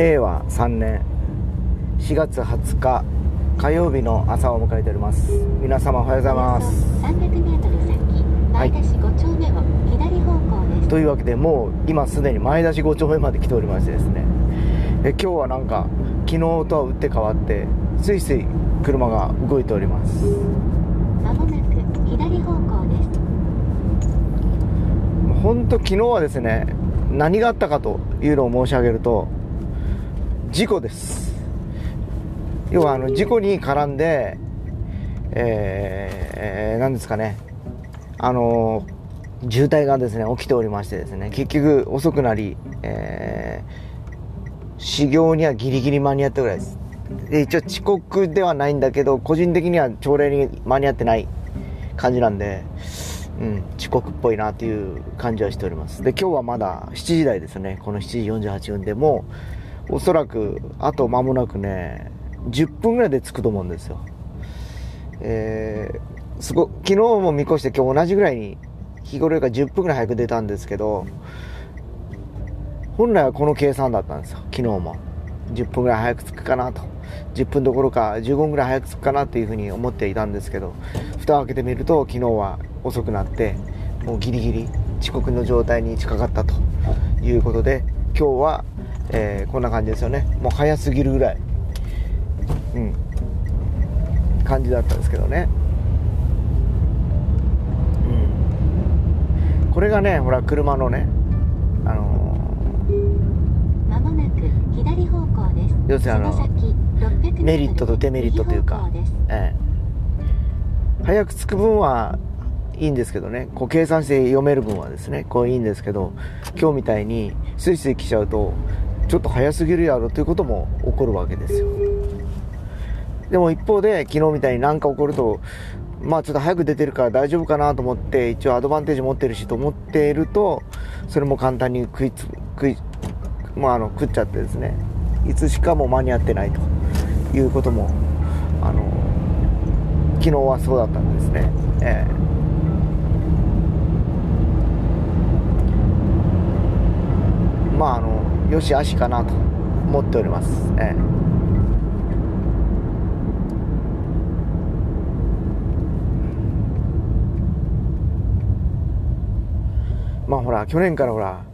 令和3年4月20日火曜日の朝を迎えております。皆様おはようございます。300メートル先前田市5丁目を左方向です、というわけでもう今すでに前出し5丁目まで来ておりましてですね。え今日はなんか昨日とは打って変わってスイスイ車が動いております。まもなく左方向です。本当昨日はですね何があったかというのを申し上げると事故です。要はあの事故に絡んでえー、何ですかね。あの渋滞がですね起きておりましてですね。結局遅くなり、えー、始業にはギリギリ間に合ったぐらいです。で一応遅刻ではないんだけど個人的には朝礼に間に合ってない感じなんでうん、遅刻っぽいなという感じはしております。で今日はまだ7時台ですね。この7時48分でもおそらくあと間もなくね10分ぐらいで着くと思うんですよ。えー、すご昨日も見越して今日同じぐらいに日頃よりか10分ぐらい早く出たんですけど本来はこの計算だったんですよ昨日も。10分ぐらい早く着くかなと。10分どころか15分ぐらい早く着くかなというふうに思っていたんですけど蓋を開けてみると昨日は遅くなってもうギリギリ遅刻の状態に近かったということで今日は、えー、こんな感じですよね。もう早すぎるぐらい。うん。感じだったんですけどね。うん。これがねほら車のねあのまもなく左方向です。要するにあのその先600メリットとデメリットというかええ、早く着く分はいいんですけどね。こう計算して読める分はですねこういいんですけど今日みたいにスイスイ来ちゃうとちょっと早すぎるやろということも起こるわけですよ。でも一方で昨日みたいに何か起こるとまあちょっと早く出てるから大丈夫かなと思って一応アドバンテージ持ってるしと思っているとそれも簡単に食いつ食い、まあ、あの食っちゃってですね。いつしかも間に合ってないということもあの昨日はそうだったんですね、ええ。まああのよしあしかなと思っております、えまあほら去年からほら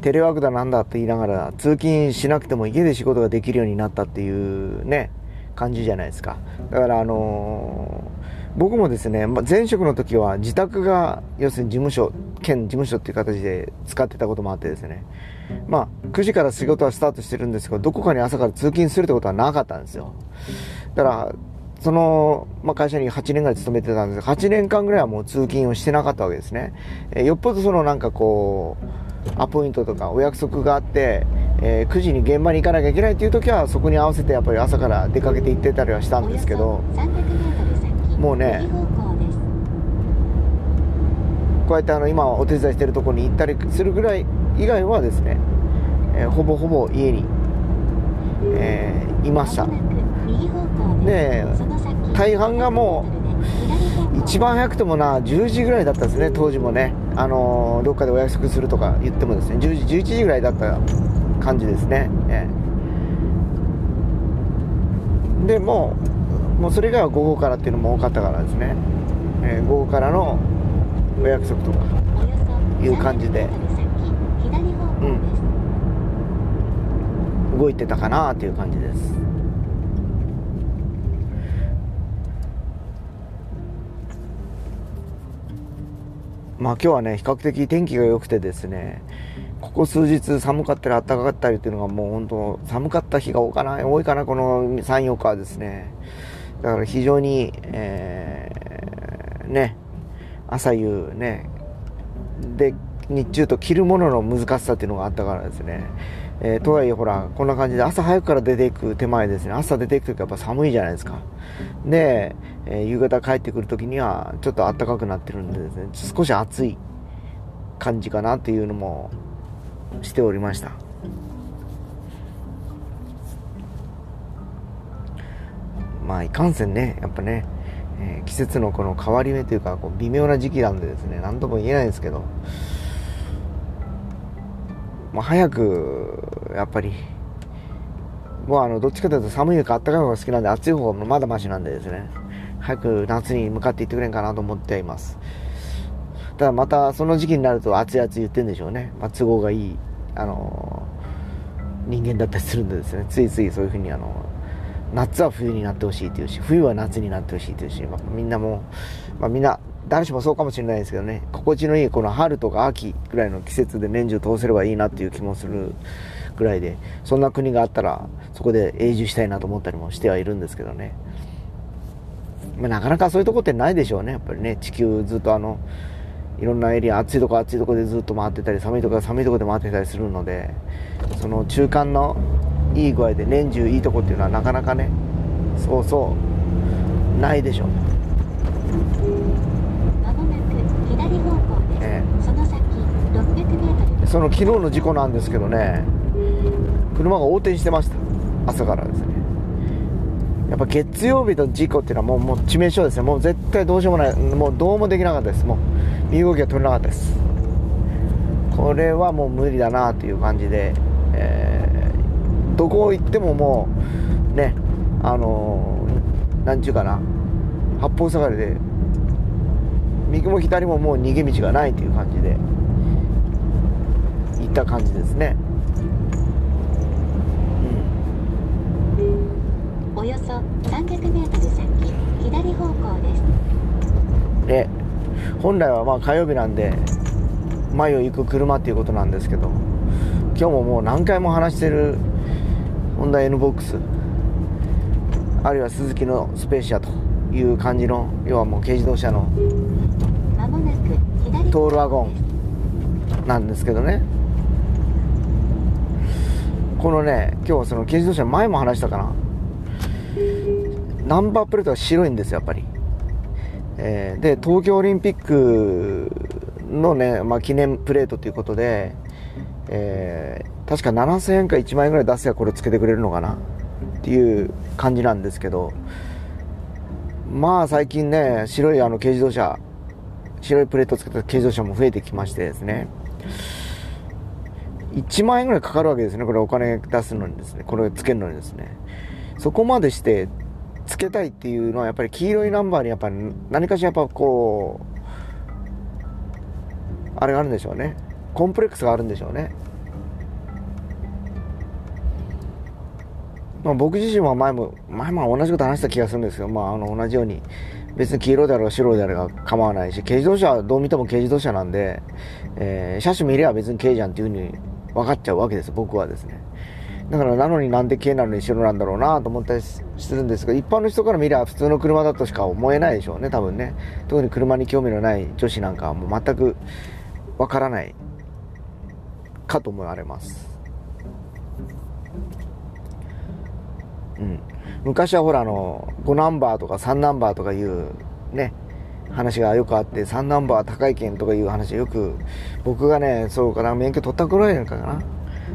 テレワークだなんだって言いながら通勤しなくても家で仕事ができるようになったっていうね感じじゃないですか。だからあの僕もですね、まあ、前職の時は自宅が要するに事務所兼事務所っていう形で使ってたこともあってですね。まあ9時から仕事はスタートしてるんですけどどこかに朝から通勤するってことはなかったんですよ。だからその、まあ、会社に8年ぐらい勤めてたんです。が8年間ぐらいはもう通勤をしてなかったわけですね、えーよっぽどそのなんかこうアポイントとかお約束があって、えー9時に現場に行かなきゃいけないっていう時はそこに合わせてやっぱり朝から出かけて行ってたりはしたんですけど。もうねこうやってあの今お手伝いしてるところに行ったりするぐらい以外はですね、えーほぼほぼ家に、えーいました。で大半がもう500メートルで左方向一番早くてもな10時ぐらいだったですね当時もね。あのーどっかでお約束するとか言ってもですね10時11時ぐらいだった感じですね、ええでもうもうそれ以外は午後からっていうのも多かったからですね、えー午後からのお約束とかいう感じで。300メートル先左方向です、動いてたかなっていう感じです。まあ今日はね比較的天気が良くてですねここ数日寒かったり暖かかったりっていうのがもう本当寒かった日が多いかな多いかなこの34日はですねだから非常に、えーね朝夕ねで日中と着るものの難しさっていうのがあったからですね、えーとはいえほらこんな感じで朝早くから出ていく手前ですね。朝出ていく時やっぱ寒いじゃないですか。で、えー夕方帰ってくる時にはちょっと暖かくなってるんでですね。少し暑い感じかなっていうのもしておりました。まあいかんせんねやっぱね、えー季節のこの変わり目というかこう微妙な時期なんでですね何とも言えないんですけどまあ、早くやっぱりもうあのどっちかというと寒いか暖かい方が好きなんで暑い方がまだマシなんでですね早く夏に向かっていってくれんかなと思っています。ただまたその時期になると熱い熱い言ってんでしょうね、まあ、都合がいいあの人間だったりするんでですねついついそういうふうにあの夏は冬になってほしいっていうし冬は夏になってほしいっていうし、まあ、みんなも、まあ、みんな誰しもそうかもしれないですけどね心地のいいこの春とか秋ぐらいの季節で年中通せればいいなっていう気もするぐらいでそんな国があったらそこで永住したいなと思ったりもしてはいるんですけどね、まあ、なかなかそういうとこってないでしょうねやっぱりね。地球ずっとあのいろんなエリア暑いとこ暑いとこでずっと回ってたり寒いとこ寒いとこで回ってたりするのでその中間のいい具合で年中いいとこっていうのはなかなかねそうそうないでしょ。その先600メートル。その昨日の事故なんですけどね車が横転してました。朝からですね。やっぱ月曜日の事故っていうのはもうもう致命傷ですね。もう絶対どうしようもない。もうどうもできなかったです。もう身動きが取れなかったです。これはもう無理だなという感じで、えーどこ行ってももうねあのーなんちゅうかな八方塞がりで右も左ももう逃げ道がないという感じで行った感じですね。およそ300メートル先左方向です。で本来はまあ火曜日なんで前を行く車っていうことなんですけど今日ももう何回も話してるホンダ N ボックスあるいはスズキのスペーシアという感じの要はもう軽自動車のトールワゴンなんですけどね。このね今日その軽自動車前も話したかな。ナンバープレートが白いんですよやっぱり、えーで東京オリンピックのね、まあ、記念プレートということで、えー確か7000円か1万円ぐらい出せばこれつけてくれるのかなっていう感じなんですけどまあ最近ね白いあの軽自動車白いプレートをつけた軽自動車も増えてきましてですね。1万円ぐらいかかるわけですねこれお金出すのにですねこれつけるのにですね。そこまでしてつけたいっていうのはやっぱり黄色いナンバーにやっぱり何かしらやっぱこうあれがあるんでしょうね。コンプレックスがあるんでしょうね。まあ、僕自身は前も前も同じこと話した気がするんですけど、まあ、あの同じように別に黄色であろう白であろうが構わないし軽自動車はどう見ても軽自動車なんで、えー車種見れば別に軽じゃんっていうふうに分かっちゃうわけです。僕はですね。だからなのになんで軽なのに白なんだろうなと思ったりするんですが一般の人から見れば普通の車だとしか思えないでしょうね多分ね。特に車に興味のない女子なんかはもう全く分からないかと思われます。うん、昔はほらあの5ナンバーとか3ナンバーとかいうね話がよくあって3ナンバー高い券とかいう話よく僕がねそうかな免許取った頃やんかな。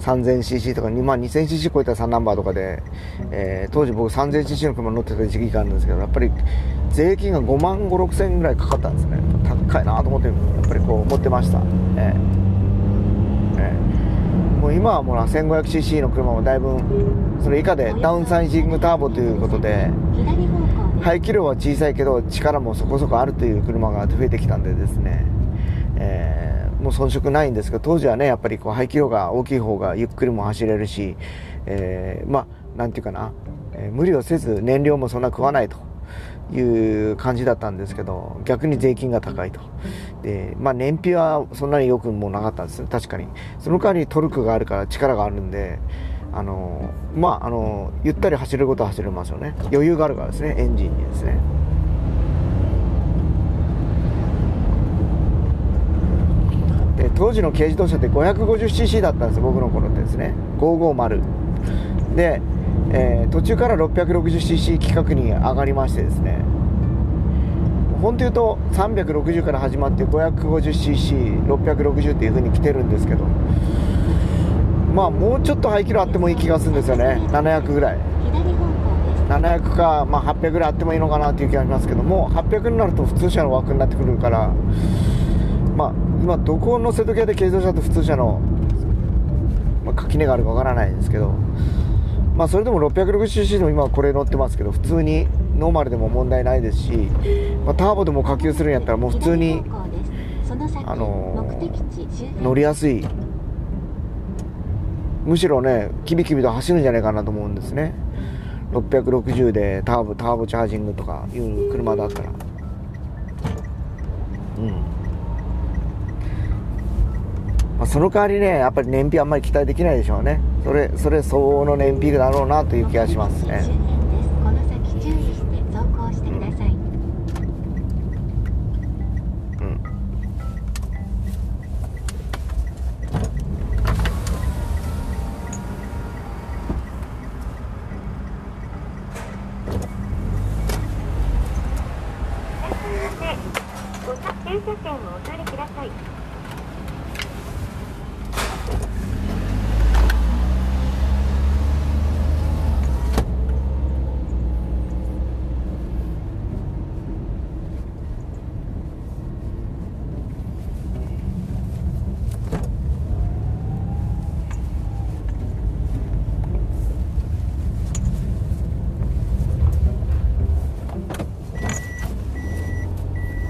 3000cc とか2万 2000cc 超えた3ナンバーとかで、えー当時僕 3000cc の車乗ってた時期があるんですけどやっぱり税金が5万5 6千円ぐらいかかったんですね。高いなと思ってやっぱりこう思ってました、ええええもう今はもう 1500cc の車もだいぶそれ以下でダウンサイジングターボということで排気量は小さいけど力もそこそこあるという車が増えてきたんでですね、えーもう遜色ないんですが当時はねやっぱりこう排気量が大きい方がゆっくりも走れるし、えーまあなんていうかな、えー無理をせず燃料もそんな食わないと。いう感じだったんですけど逆に税金が高いと。で、まあ、燃費はそんなによくもなかったんですね確かに。その代わりトルクがあるから力があるんであのまああのゆったり走ることは走れますよね。余裕があるからですね。エンジンにですね。で当時の軽自動車って 550cc だったんです僕の頃ってですね。550で、えー途中から 660cc 規格に上がりましてですね。本当言うと360から始まって 550cc660 っていう風に来てるんですけどまあもうちょっと排気量あってもいい気がするんですよね。700ぐらい。左方向です。700か、まあ、800ぐらいあってもいいのかなっていう気がしますけども800になると普通車の枠になってくるからまあ今どこの瀬戸際で軽自動車と普通車の、まあ、垣根があるかわからないんですけどまあそれでも 660cc でも今これ乗ってますけど普通にノーマルでも問題ないですし、まあ、ターボでも下級するんやったらもう普通にあのー乗りやすい。むしろねキビキビと走るんじゃないかなと思うんですね。660でターボターボチャージングとかいう車だったら。うん、まあ、その代わりねやっぱり燃費あんまり期待できないでしょうね。それそれ相応の燃費だろうなという気がしますね目的地周辺ですこの先注意して走行してくださいうんご車停車線をお取りください。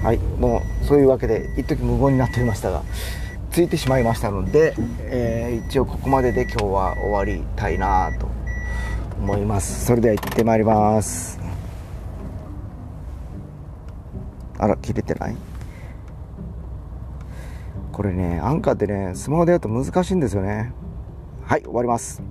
はいもうそういうわけで一時無言になっておりましたがついてしまいましたので、えー一応ここまでで今日は終わりたいなと思います。それでは行ってまいります。あら切れてない？これねアンカーってねスマホでやると難しいんですよね。はい終わります。